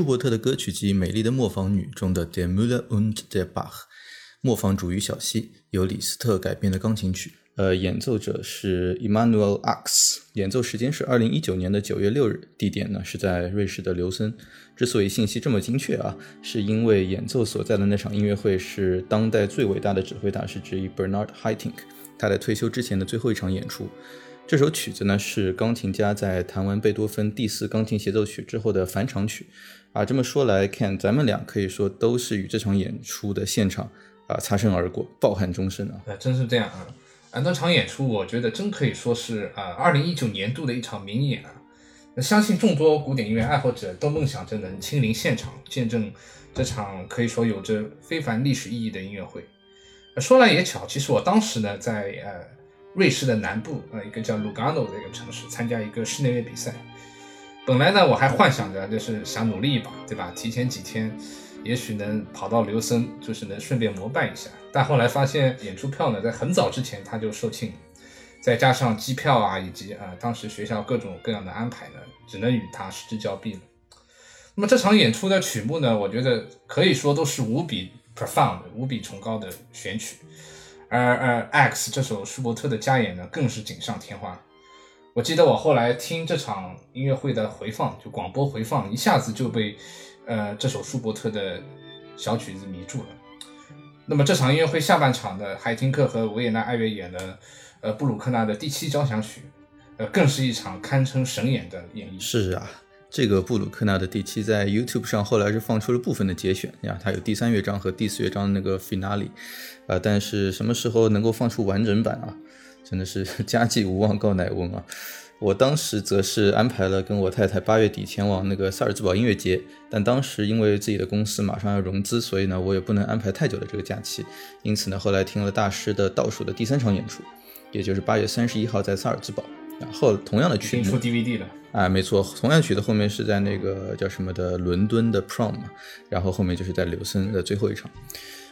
舒伯特的歌曲集《美丽的磨坊女》中的《Der Müller und der Bach》，磨坊主与小溪，由李斯特改编的钢琴曲。呃，演奏者是 Emmanuel Ax，演奏时间是二零一九年的九月六日，地点呢是在瑞士的琉森。之所以信息这么精确啊，是因为演奏所在的那场音乐会是当代最伟大的指挥大师之一 Bernard Haitink 他在退休之前的最后一场演出。这首曲子呢是钢琴家在弹完贝多芬第四钢琴协奏曲之后的返场曲。啊，这么说来看，咱们俩可以说都是与这场演出的现场啊擦身而过，抱憾终生啊。真是这样啊。啊，那场演出我觉得真可以说是啊，二零一九年度的一场名演啊。那相信众多古典音乐爱好者都梦想着能亲临现场，见证这场可以说有着非凡历史意义的音乐会。说来也巧，其实我当时呢在呃瑞士的南部呃一个叫 Lugano 的一个城市参加一个室内乐比赛。本来呢我还幻想着就是想努力一把，对吧？提前几天。也许能跑到刘森，就是能顺便膜拜一下。但后来发现演出票呢，在很早之前他就售罄，再加上机票啊，以及啊当时学校各种各样的安排呢，只能与他失之交臂了。那么这场演出的曲目呢，我觉得可以说都是无比 profound、无比崇高的选曲，而而 X 这首舒伯特的加演呢，更是锦上添花。我记得我后来听这场音乐会的回放，就广播回放，一下子就被。呃，这首舒伯特的小曲子迷住了。那么这场音乐会下半场的海廷克和维也纳爱乐演的呃布鲁克纳的第七交响曲，呃，更是一场堪称神演的演绎。是啊，这个布鲁克纳的第七在 YouTube 上后来是放出了部分的节选呀，它有第三乐章和第四乐章的那个 finale，啊，但是什么时候能够放出完整版啊？真的是 家祭无忘告乃翁啊！我当时则是安排了跟我太太八月底前往那个萨尔兹堡音乐节，但当时因为自己的公司马上要融资，所以呢我也不能安排太久的这个假期，因此呢后来听了大师的倒数的第三场演出，也就是八月三十一号在萨尔兹堡，然后同样的曲子出 DVD 了，啊没错，同样曲子后面是在那个叫什么的伦敦的 Prom，然后后面就是在柳森的最后一场。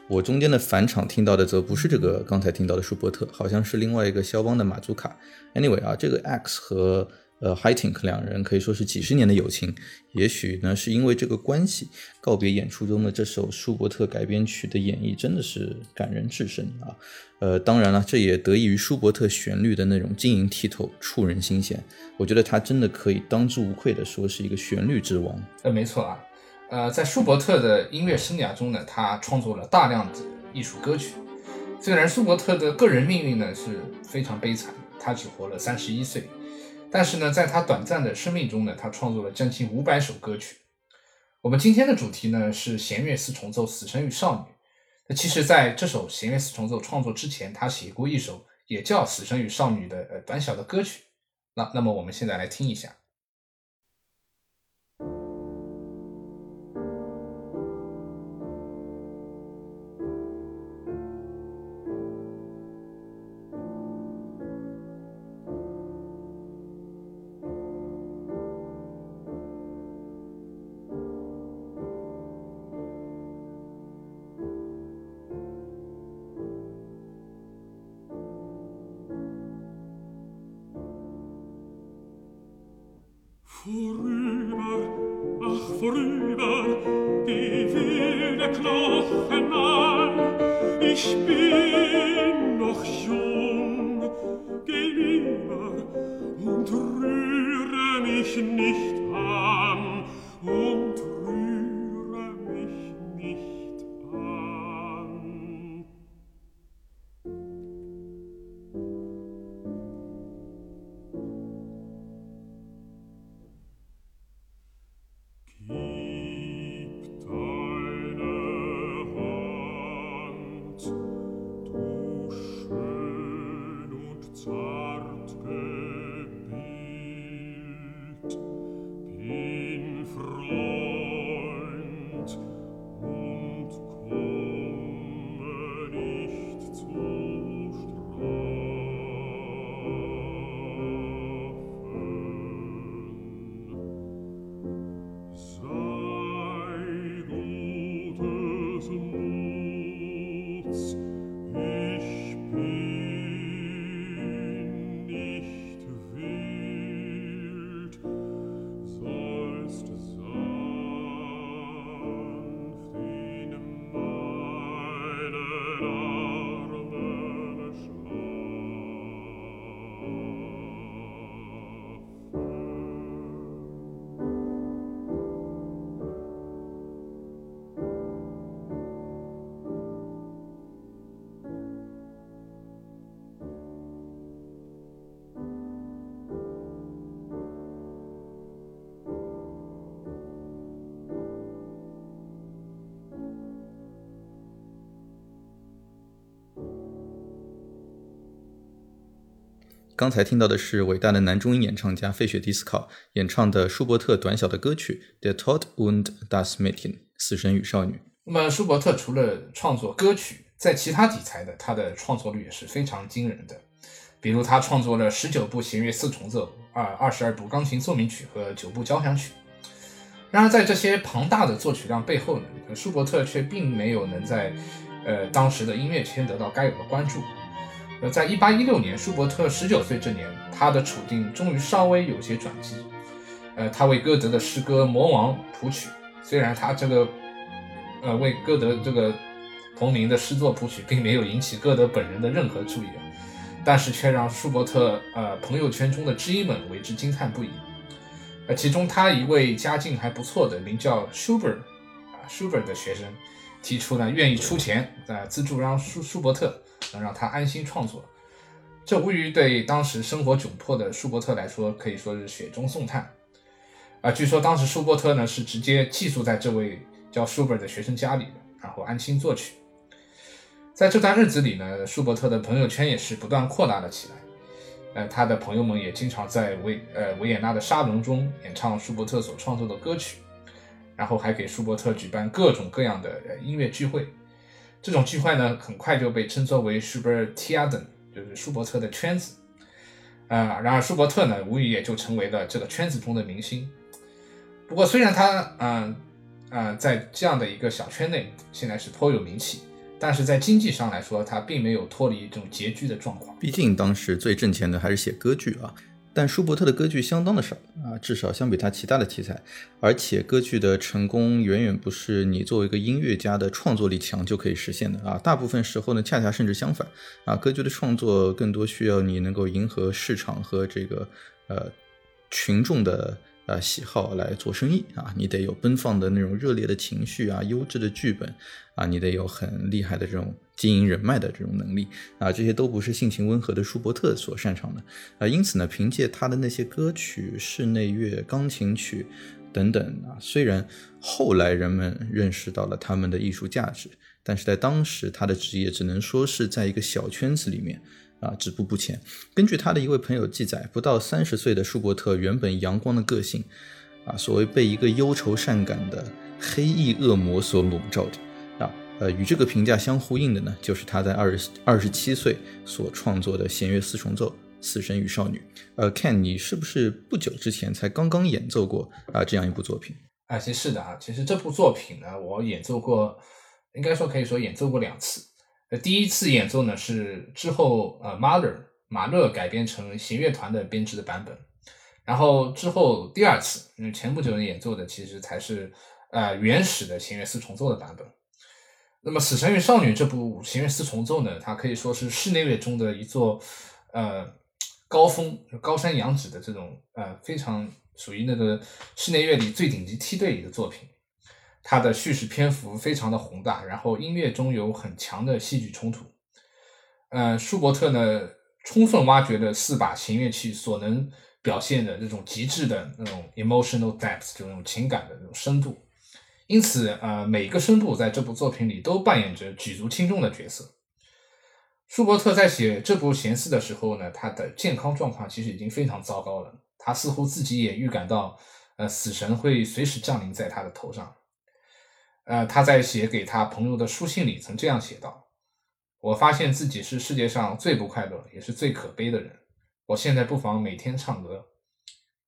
我中间的返场听到的则不是这个刚才听到的舒伯特，好像是另外一个肖邦的马祖卡。Anyway 啊，这个 X 和呃 h i t i n k 两人可以说是几十年的友情，也许呢是因为这个关系，告别演出中的这首舒伯特改编曲的演绎真的是感人至深啊。呃，当然了，这也得益于舒伯特旋律的那种晶莹剔透、触人心弦。我觉得他真的可以当之无愧的说是一个旋律之王。呃，没错啊。呃，在舒伯特的音乐生涯中呢，他创作了大量的艺术歌曲。虽然舒伯特的个人命运呢是非常悲惨，他只活了三十一岁，但是呢，在他短暂的生命中呢，他创作了将近五百首歌曲。我们今天的主题呢是弦乐四重奏《死神与少女》。那其实，在这首弦乐四重奏创作之前，他写过一首也叫《死神与少女》的呃短小的歌曲。那那么我们现在来听一下。knochen an. Ich bin 刚才听到的是伟大的男中音演唱家费雪迪斯考演唱的舒伯特短小的歌曲《The Tod und das Mädchen》死神与少女。那么舒伯特除了创作歌曲，在其他题材的他的创作率也是非常惊人的。比如他创作了十九部弦乐四重奏、二二十二部钢琴奏鸣曲和九部交响曲。然而在这些庞大的作曲量背后呢，舒伯特却并没有能在呃当时的音乐圈得到该有的关注。呃，在一八一六年，舒伯特十九岁这年，他的处境终于稍微有些转机。呃，他为歌德的诗歌《魔王》谱曲，虽然他这个呃为歌德这个同名的诗作谱曲，并没有引起歌德本人的任何注意，但是却让舒伯特呃朋友圈中的知音们为之惊叹不已。呃，其中他一位家境还不错的名叫 Schubert 啊 Schubert 的学生，提出呢愿意出钱呃资助让舒舒伯特。能让他安心创作，这无疑对当时生活窘迫的舒伯特来说可以说是雪中送炭。啊，据说当时舒伯特呢是直接寄宿在这位叫舒伯的学生家里，然后安心作曲。在这段日子里呢，舒伯特的朋友圈也是不断扩大了起来。呃，他的朋友们也经常在维呃维也纳的沙龙中演唱舒伯特所创作的歌曲，然后还给舒伯特举办各种各样的音乐聚会。这种聚会呢，很快就被称作为 Schubertiaden，就是舒伯特的圈子。啊，然而舒伯特呢，无疑也就成为了这个圈子中的明星。不过，虽然他，嗯，啊，在这样的一个小圈内，现在是颇有名气，但是在经济上来说，他并没有脱离这种拮据的状况。毕竟，当时最挣钱的还是写歌剧啊。但舒伯特的歌剧相当的少啊，至少相比他其他的题材，而且歌剧的成功远远不是你作为一个音乐家的创作力强就可以实现的啊。大部分时候呢，恰恰甚至相反啊，歌剧的创作更多需要你能够迎合市场和这个呃群众的。呃，喜好来做生意啊，你得有奔放的那种热烈的情绪啊，优质的剧本啊，你得有很厉害的这种经营人脉的这种能力啊，这些都不是性情温和的舒伯特所擅长的啊。因此呢，凭借他的那些歌曲、室内乐、钢琴曲等等啊，虽然后来人们认识到了他们的艺术价值，但是在当时他的职业只能说是在一个小圈子里面。啊，止步不前。根据他的一位朋友记载，不到三十岁的舒伯特原本阳光的个性，啊，所谓被一个忧愁善感的黑翼恶魔所笼罩着。啊，呃，与这个评价相呼应的呢，就是他在二十二十七岁所创作的弦乐四重奏《死神与少女》。呃，Ken，你是不是不久之前才刚刚演奏过啊这样一部作品？啊，其实是的啊，其实这部作品呢，我演奏过，应该说可以说演奏过两次。呃，第一次演奏呢是之后呃马勒马勒改编成弦乐团的编制的版本，然后之后第二次，嗯，前不久演奏的其实才是呃原始的弦乐四重奏的版本。那么《死神与少女》这部弦乐四重奏呢，它可以说是室内乐中的一座呃高峰，高山仰止的这种呃非常属于那个室内乐里最顶级梯队里的作品。它的叙事篇幅非常的宏大，然后音乐中有很强的戏剧冲突。呃，舒伯特呢，充分挖掘了四把弦乐器所能表现的这种极致的那种 emotional depth，就那种情感的那种深度。因此，呃，每个声部在这部作品里都扮演着举足轻重的角色。舒伯特在写这部弦四的时候呢，他的健康状况其实已经非常糟糕了。他似乎自己也预感到，呃，死神会随时降临在他的头上。呃，他在写给他朋友的书信里曾这样写道：“我发现自己是世界上最不快乐也是最可悲的人。我现在不妨每天唱歌，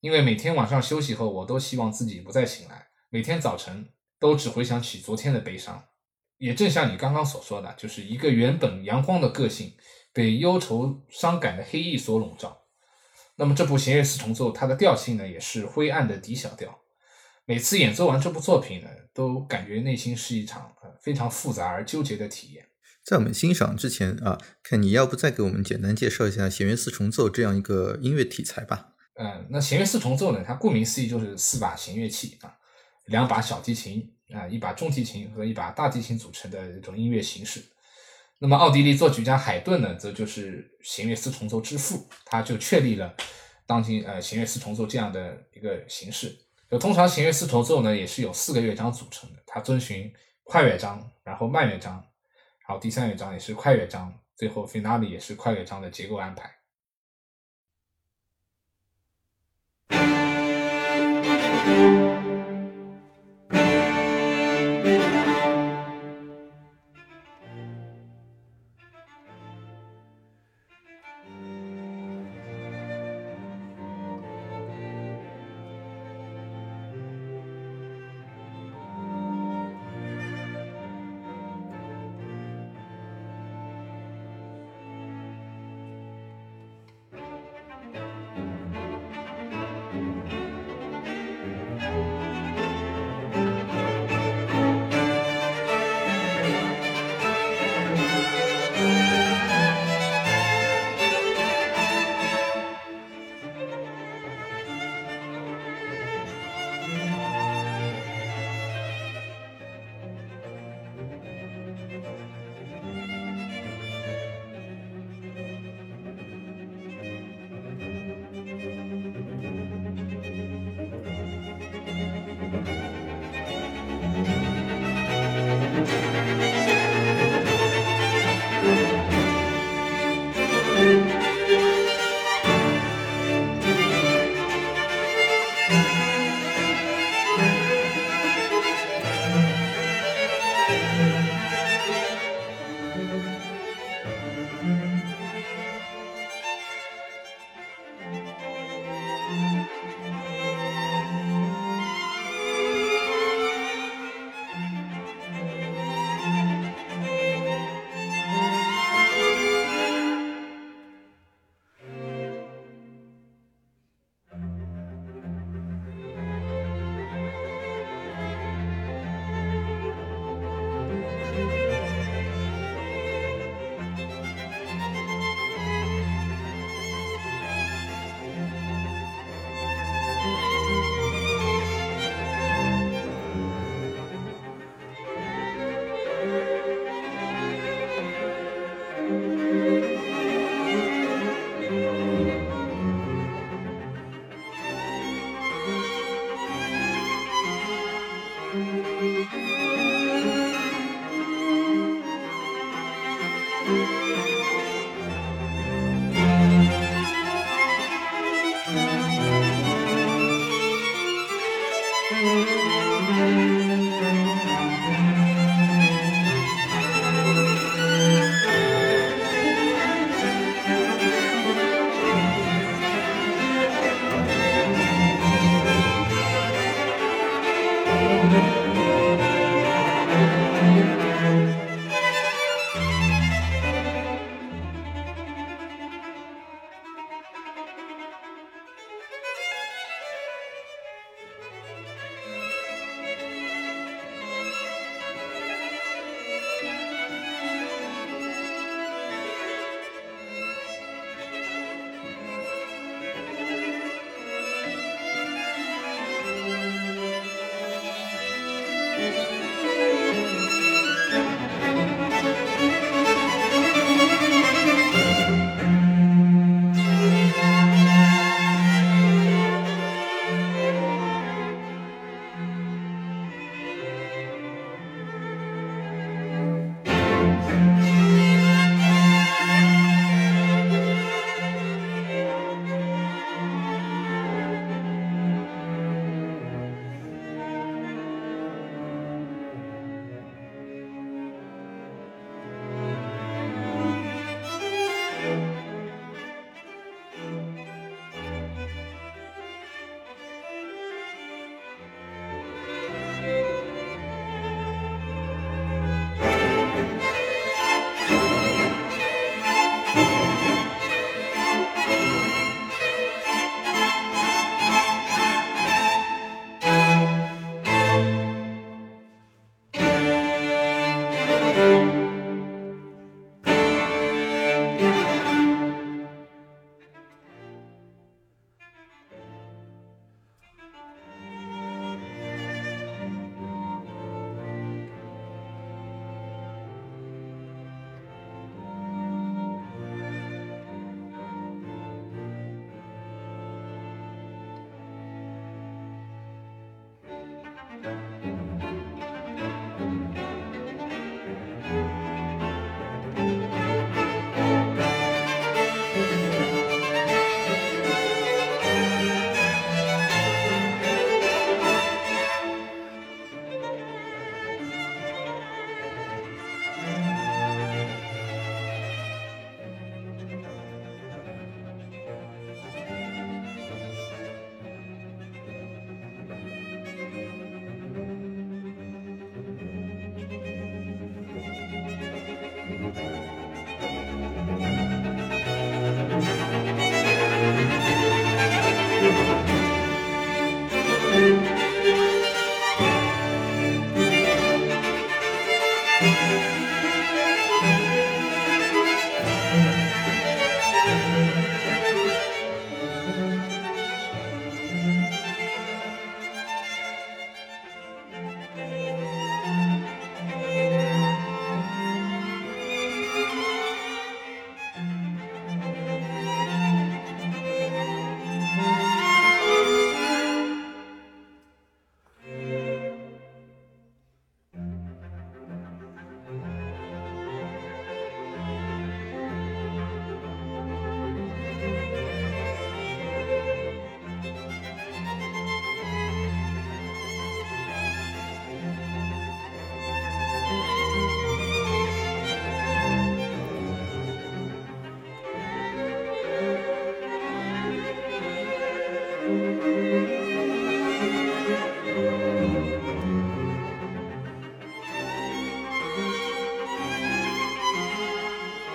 因为每天晚上休息后，我都希望自己不再醒来。每天早晨都只回想起昨天的悲伤。也正像你刚刚所说的，就是一个原本阳光的个性被忧愁伤感的黑翼所笼罩。那么这部弦乐四重奏，它的调性呢，也是灰暗的 D 小调。”每次演奏完这部作品呢，都感觉内心是一场呃非常复杂而纠结的体验。在我们欣赏之前啊，看你要不再给我们简单介绍一下弦乐四重奏这样一个音乐题材吧？嗯，那弦乐四重奏呢，它顾名思义就是四把弦乐器啊，两把小提琴啊，一把中提琴和一把大提琴组成的一种音乐形式。那么奥地利作曲家海顿呢，则就是弦乐四重奏之父，他就确立了当今呃弦乐四重奏这样的一个形式。就通常行乐四重奏呢，也是有四个乐章组成的，它遵循快乐章，然后慢乐章，然后第三乐章也是快乐章，最后 finale 也是快乐章的结构安排。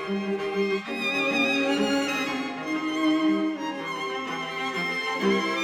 Thank you.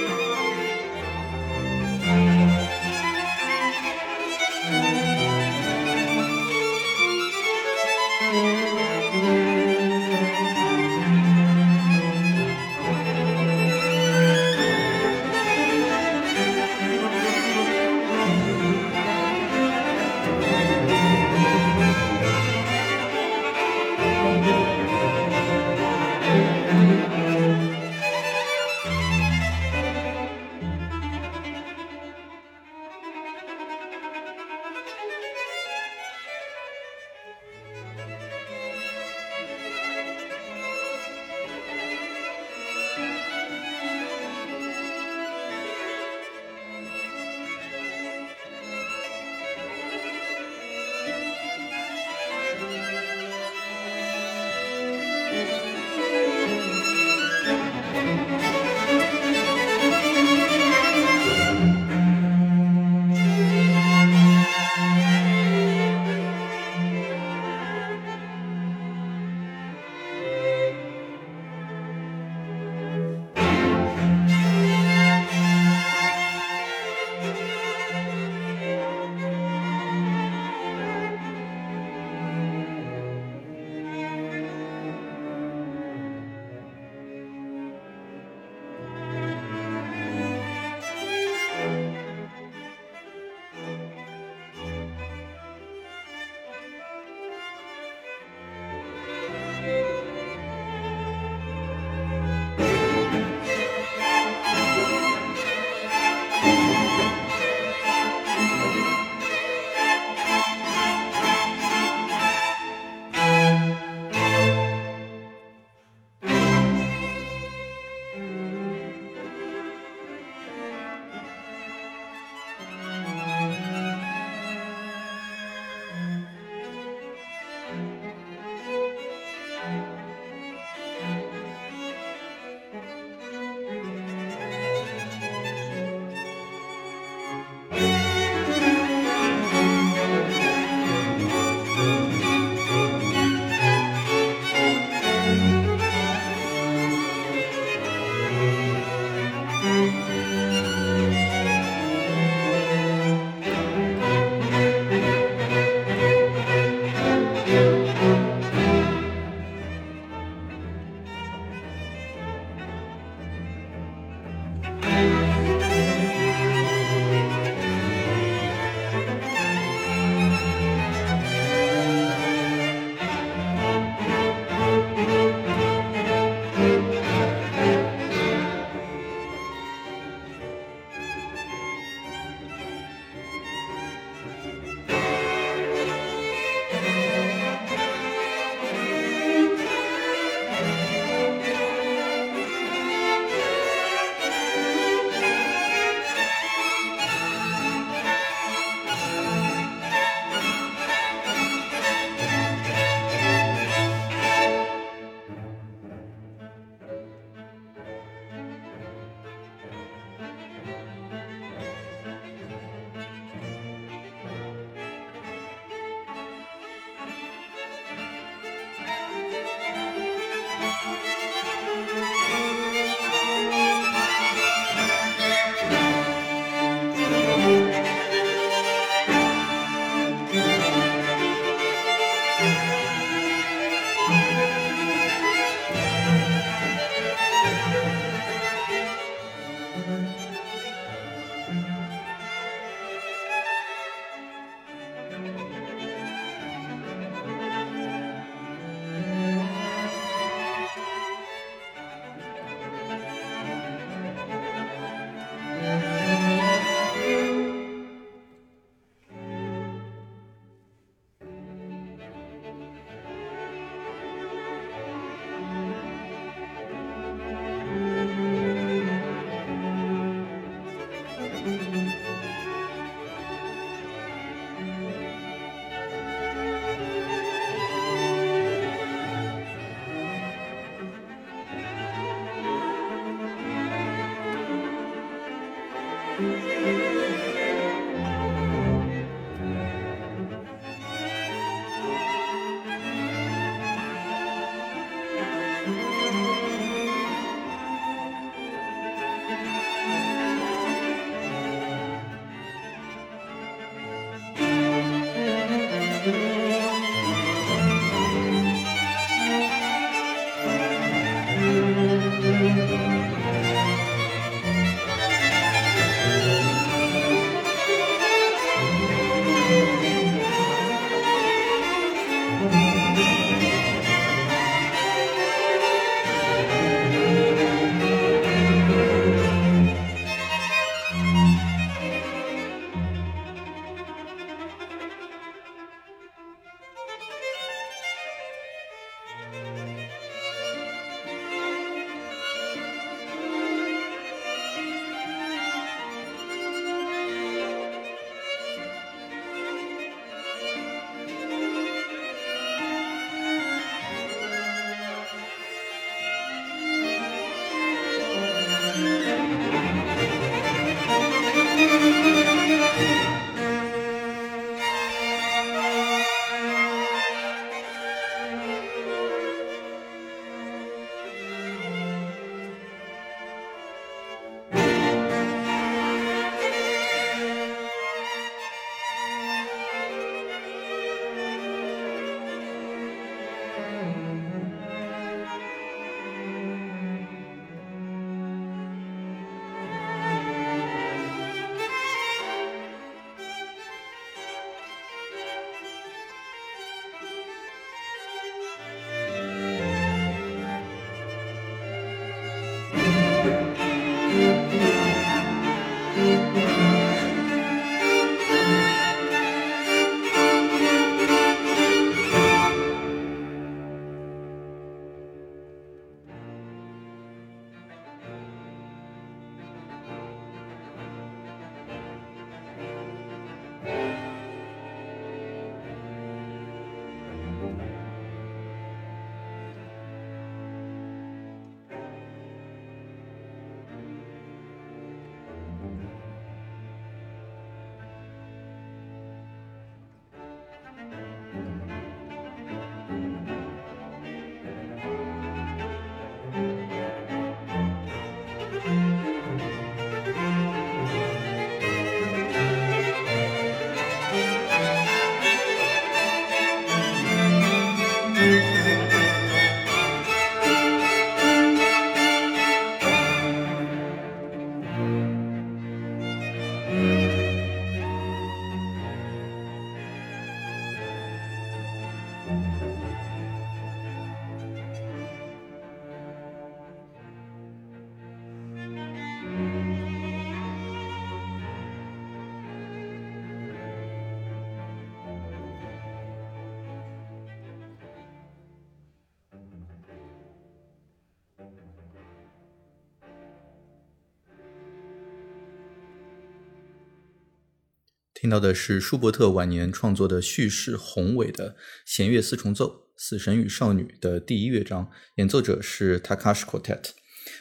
听到的是舒伯特晚年创作的叙事宏伟的弦乐四重奏《死神与少女》的第一乐章，演奏者是 Takashi Quartet。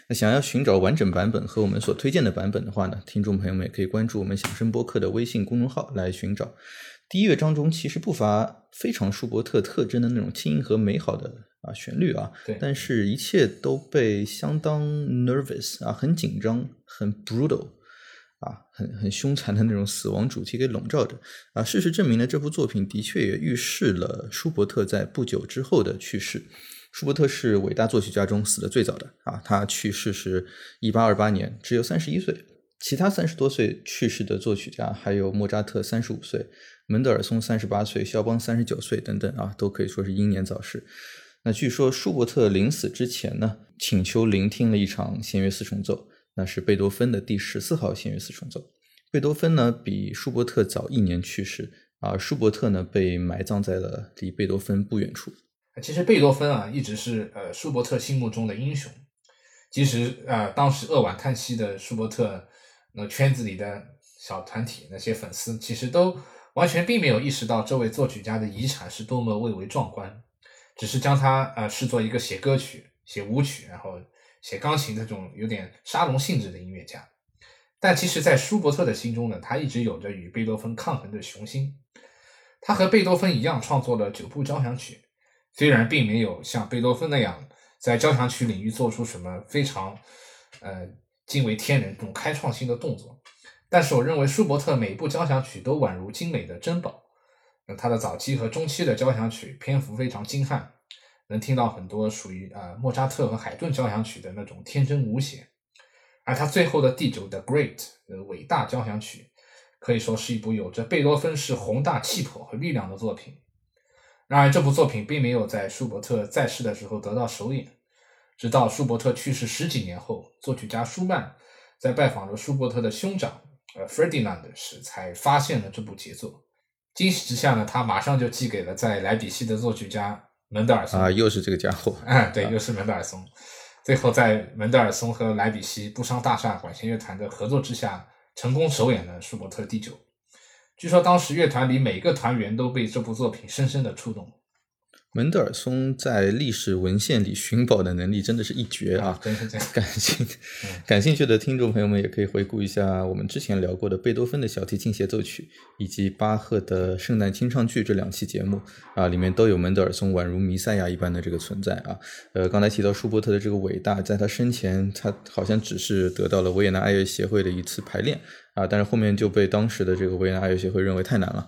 那想要寻找完整版本和我们所推荐的版本的话呢，听众朋友们也可以关注我们响声播客的微信公众号来寻找。第一乐章中其实不乏非常舒伯特特征的那种轻盈和美好的啊旋律啊，对但是一切都被相当 nervous 啊，很紧张，很 brutal。很很凶残的那种死亡主题给笼罩着啊。事实证明呢，这部作品的确也预示了舒伯特在不久之后的去世。舒伯特是伟大作曲家中死的最早的啊，他去世是一八二八年，只有三十一岁。其他三十多岁去世的作曲家还有莫扎特三十五岁，门德尔松三十八岁，肖邦三十九岁等等啊，都可以说是英年早逝。那据说舒伯特临死之前呢，请求聆听了一场弦乐四重奏。那是贝多芬的第十四号弦乐四重奏。贝多芬呢比舒伯特早一年去世，而舒伯特呢被埋葬在了离贝多芬不远处。其实贝多芬啊，一直是呃舒伯特心目中的英雄。其实呃，当时扼腕叹息的舒伯特，那圈子里的小团体那些粉丝，其实都完全并没有意识到这位作曲家的遗产是多么蔚为壮观，只是将他呃视作一个写歌曲、写舞曲，然后。写钢琴这种有点沙龙性质的音乐家，但其实，在舒伯特的心中呢，他一直有着与贝多芬抗衡的雄心。他和贝多芬一样创作了九部交响曲，虽然并没有像贝多芬那样在交响曲领域做出什么非常呃惊为天人、这种开创性的动作，但是我认为舒伯特每部交响曲都宛如精美的珍宝。那他的早期和中期的交响曲篇幅非常精悍。能听到很多属于啊莫扎特和海顿交响曲的那种天真无邪，而他最后的第九的 Great 呃伟大交响曲，可以说是一部有着贝多芬式宏大气魄和力量的作品。然而，这部作品并没有在舒伯特在世的时候得到首演，直到舒伯特去世十几年后，作曲家舒曼在拜访了舒伯特的兄长呃 Ferdinand 时，才发现了这部杰作。惊喜之下呢，他马上就寄给了在莱比锡的作曲家。门德尔松啊，又是这个家伙。嗯，对，又是门德尔松。最后，在门德尔松和莱比锡布商大厦管弦乐团的合作之下，成功首演了舒伯特第九。据说当时乐团里每个团员都被这部作品深深的触动。门德尔松在历史文献里寻宝的能力真的是一绝啊！真是这样。感兴感兴趣的听众朋友们也可以回顾一下我们之前聊过的贝多芬的小提琴协奏曲，以及巴赫的圣诞清唱剧这两期节目啊，里面都有门德尔松宛如弥赛亚一般的这个存在啊。呃，刚才提到舒伯特的这个伟大，在他生前，他好像只是得到了维也纳爱乐协会的一次排练啊，但是后面就被当时的这个维也纳爱乐协会认为太难了啊。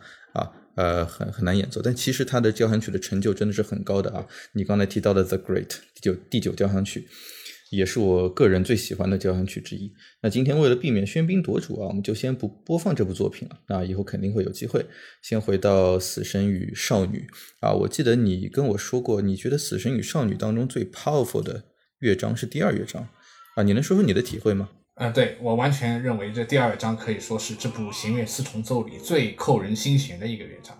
呃，很很难演奏，但其实他的交响曲的成就真的是很高的啊！你刚才提到的《The Great》第九第九交响曲，也是我个人最喜欢的交响曲之一。那今天为了避免喧宾夺主啊，我们就先不播放这部作品了。那以后肯定会有机会。先回到《死神与少女》啊，我记得你跟我说过，你觉得《死神与少女》当中最 powerful 的乐章是第二乐章啊？你能说说你的体会吗？嗯，对我完全认为这第二章可以说是这部弦乐四重奏里最扣人心弦的一个乐章。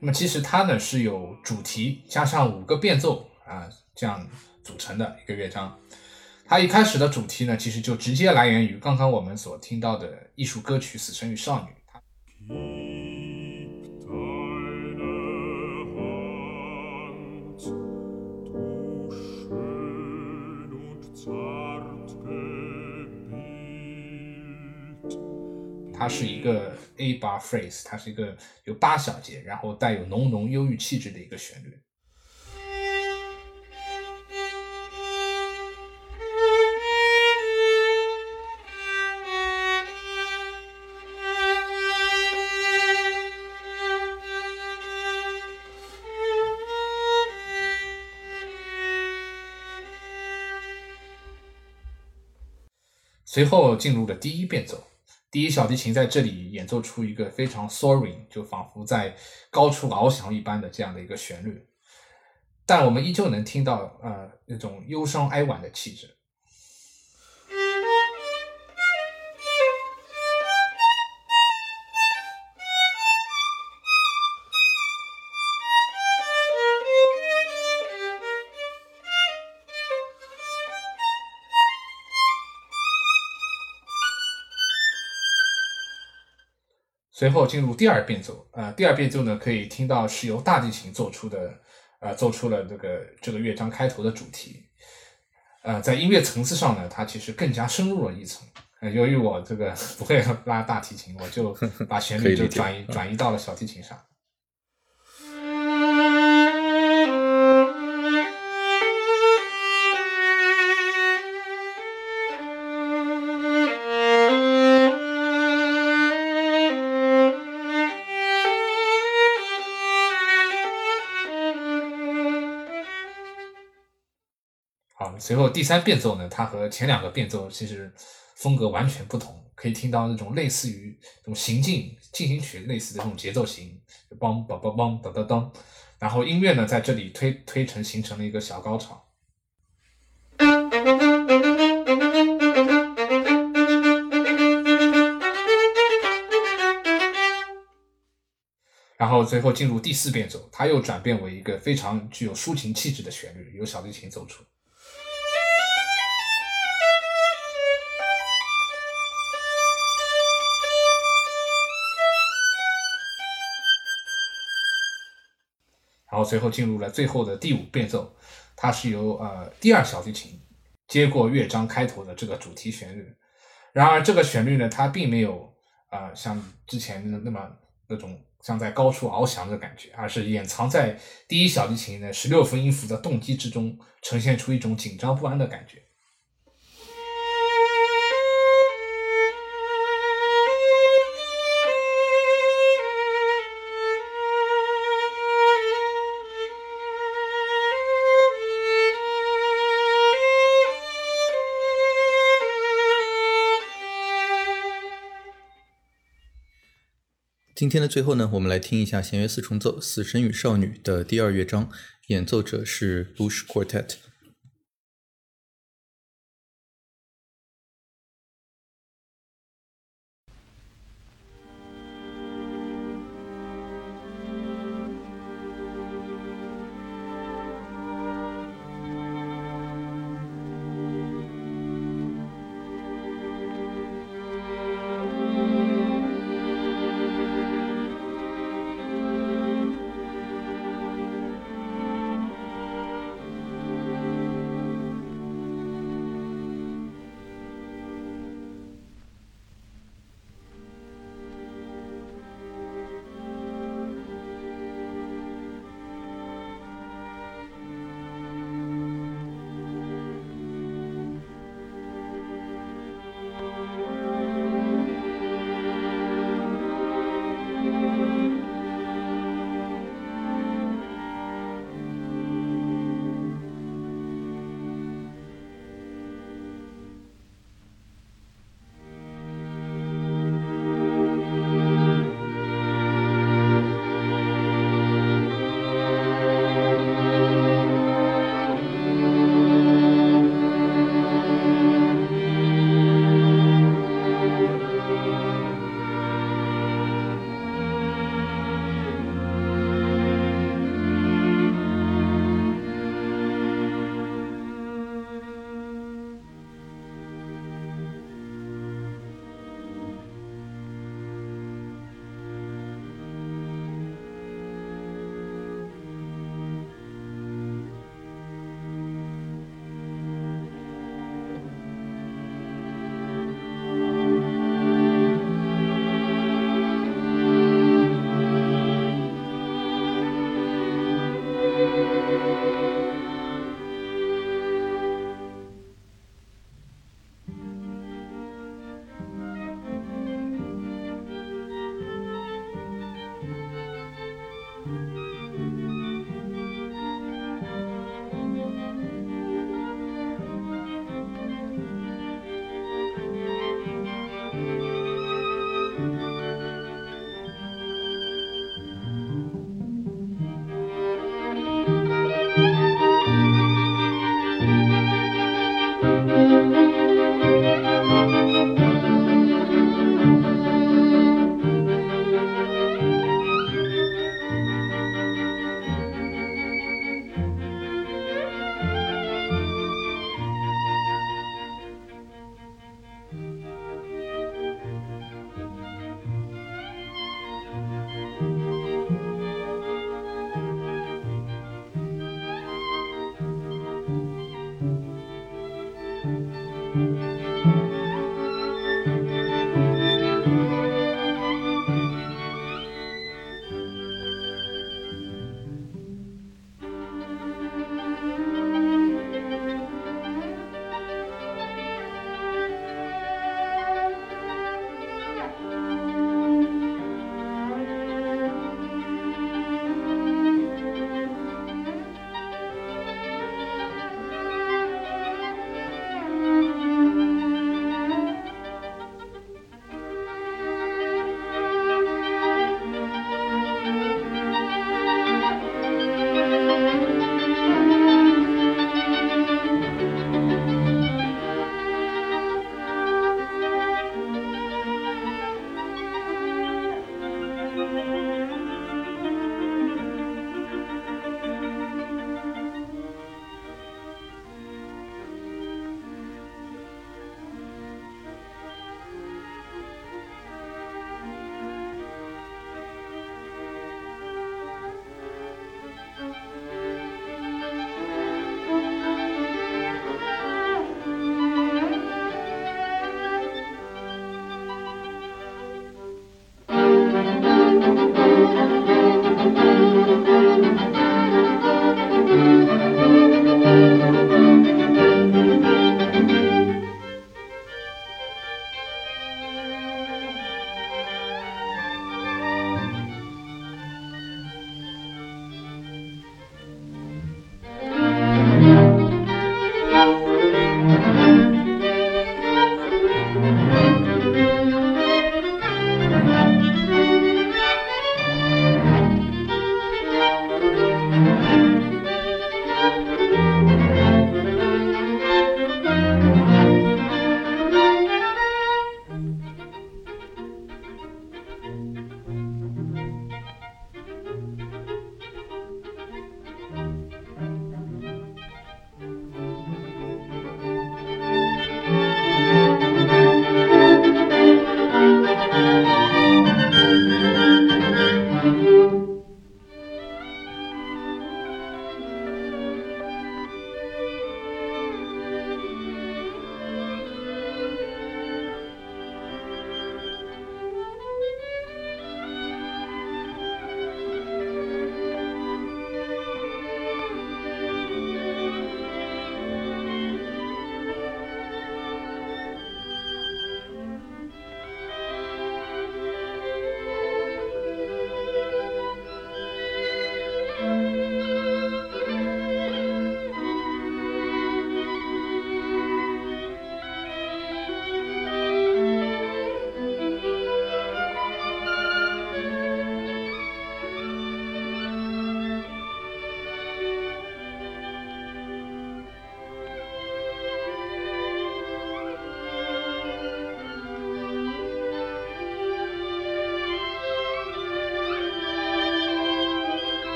那么其实它呢是有主题加上五个变奏啊这样组成的一个乐章。它一开始的主题呢其实就直接来源于刚刚我们所听到的艺术歌曲《死神与少女》。它是一个 A 八 phrase，它是一个有八小节，然后带有浓浓忧郁气质的一个旋律。随后进入了第一变奏。第一小提琴在这里演奏出一个非常 soaring，就仿佛在高处翱翔一般的这样的一个旋律。但我们依旧能听到呃那种忧伤哀婉的气质。随后进入第二变奏，呃，第二变奏呢，可以听到是由大提琴做出的，呃，做出了这个这个乐章开头的主题，呃，在音乐层次上呢，它其实更加深入了一层。呃，由于我这个 不会拉大提琴，我就把旋律就转移转移到了小提琴上。随后第三变奏呢，它和前两个变奏其实风格完全不同，可以听到那种类似于这种行进进行曲类似的这种节奏型，梆梆梆梆当当当，然后音乐呢在这里推推成形成了一个小高潮，然后最后进入第四变奏，它又转变为一个非常具有抒情气质的旋律，由小提琴奏出。然后随后进入了最后的第五变奏，它是由呃第二小提琴接过乐章开头的这个主题旋律。然而这个旋律呢，它并没有呃像之前的那么那种像在高处翱翔的感觉，而是掩藏在第一小提琴的十六分音符的动机之中，呈现出一种紧张不安的感觉。今天的最后呢，我们来听一下弦乐四重奏《死神与少女》的第二乐章，演奏者是 Bush Quartet。